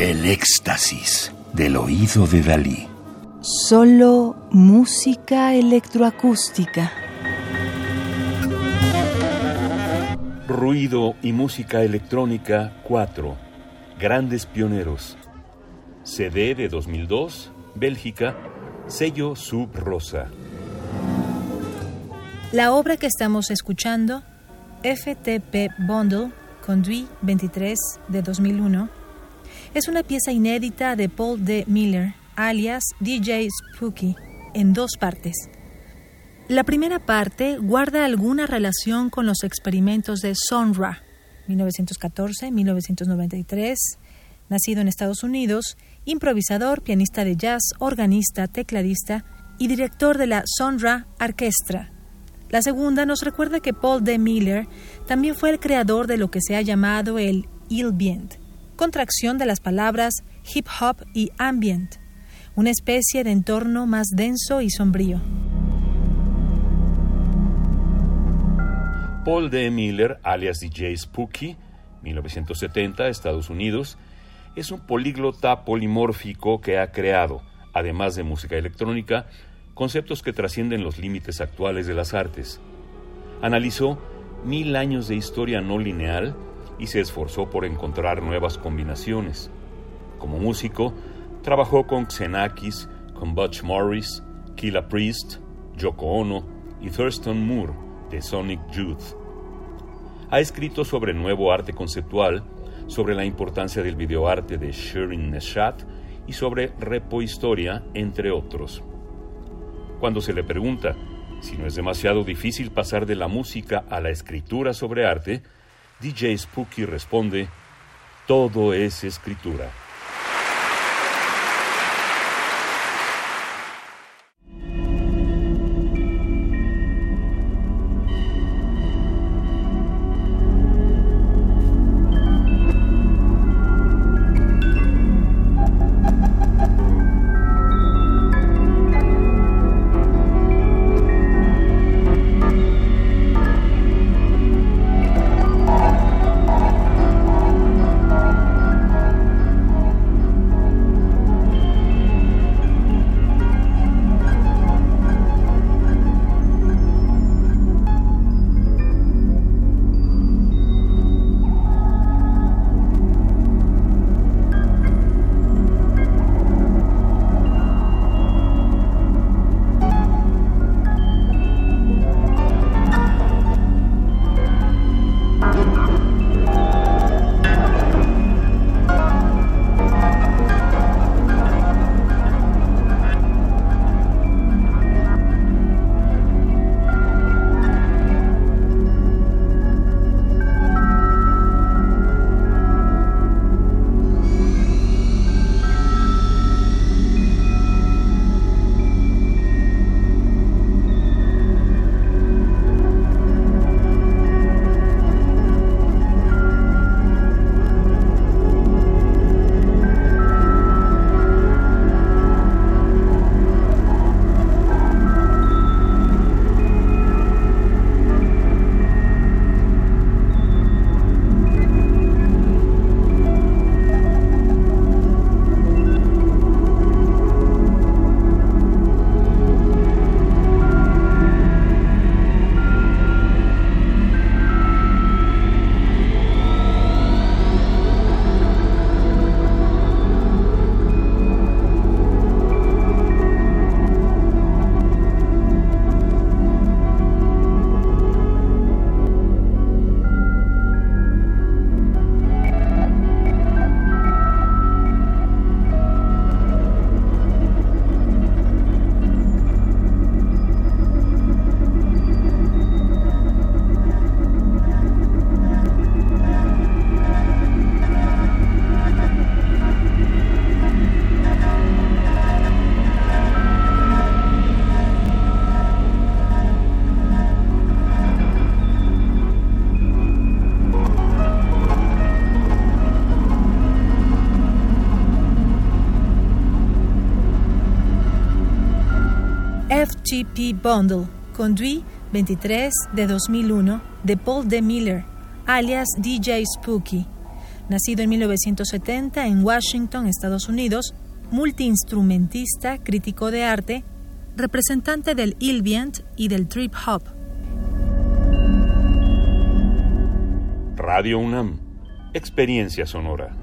El éxtasis del oído de Dalí. Solo música electroacústica. Ruido y música electrónica 4. Grandes pioneros. CD de 2002, Bélgica, sello Sub Rosa. La obra que estamos escuchando, FTP Bundle, Conduit 23 de 2001, es una pieza inédita de Paul D. Miller, alias DJ Spooky, en dos partes. La primera parte guarda alguna relación con los experimentos de Sonra, 1914-1993, nacido en Estados Unidos, improvisador, pianista de jazz, organista, tecladista y director de la Sonra Orchestra. La segunda nos recuerda que Paul D. Miller también fue el creador de lo que se ha llamado el contracción de las palabras hip hop y ambient, una especie de entorno más denso y sombrío. Paul D. Miller, alias DJ Spooky, 1970, Estados Unidos, es un políglota polimórfico que ha creado, además de música electrónica, conceptos que trascienden los límites actuales de las artes. Analizó mil años de historia no lineal y se esforzó por encontrar nuevas combinaciones. Como músico, trabajó con Xenakis, con Butch Morris, Killa Priest, Yoko Ono y Thurston Moore de Sonic Youth. Ha escrito sobre nuevo arte conceptual, sobre la importancia del videoarte de Shirin Neshat y sobre repohistoria, entre otros. Cuando se le pregunta si no es demasiado difícil pasar de la música a la escritura sobre arte, DJ Spooky responde, todo es escritura. FTP Bundle, Conduit 23 de 2001 de Paul D. Miller, alias DJ Spooky. Nacido en 1970 en Washington, Estados Unidos, multiinstrumentista, crítico de arte, representante del Ilvient y del Trip Hop. Radio UNAM, experiencia sonora.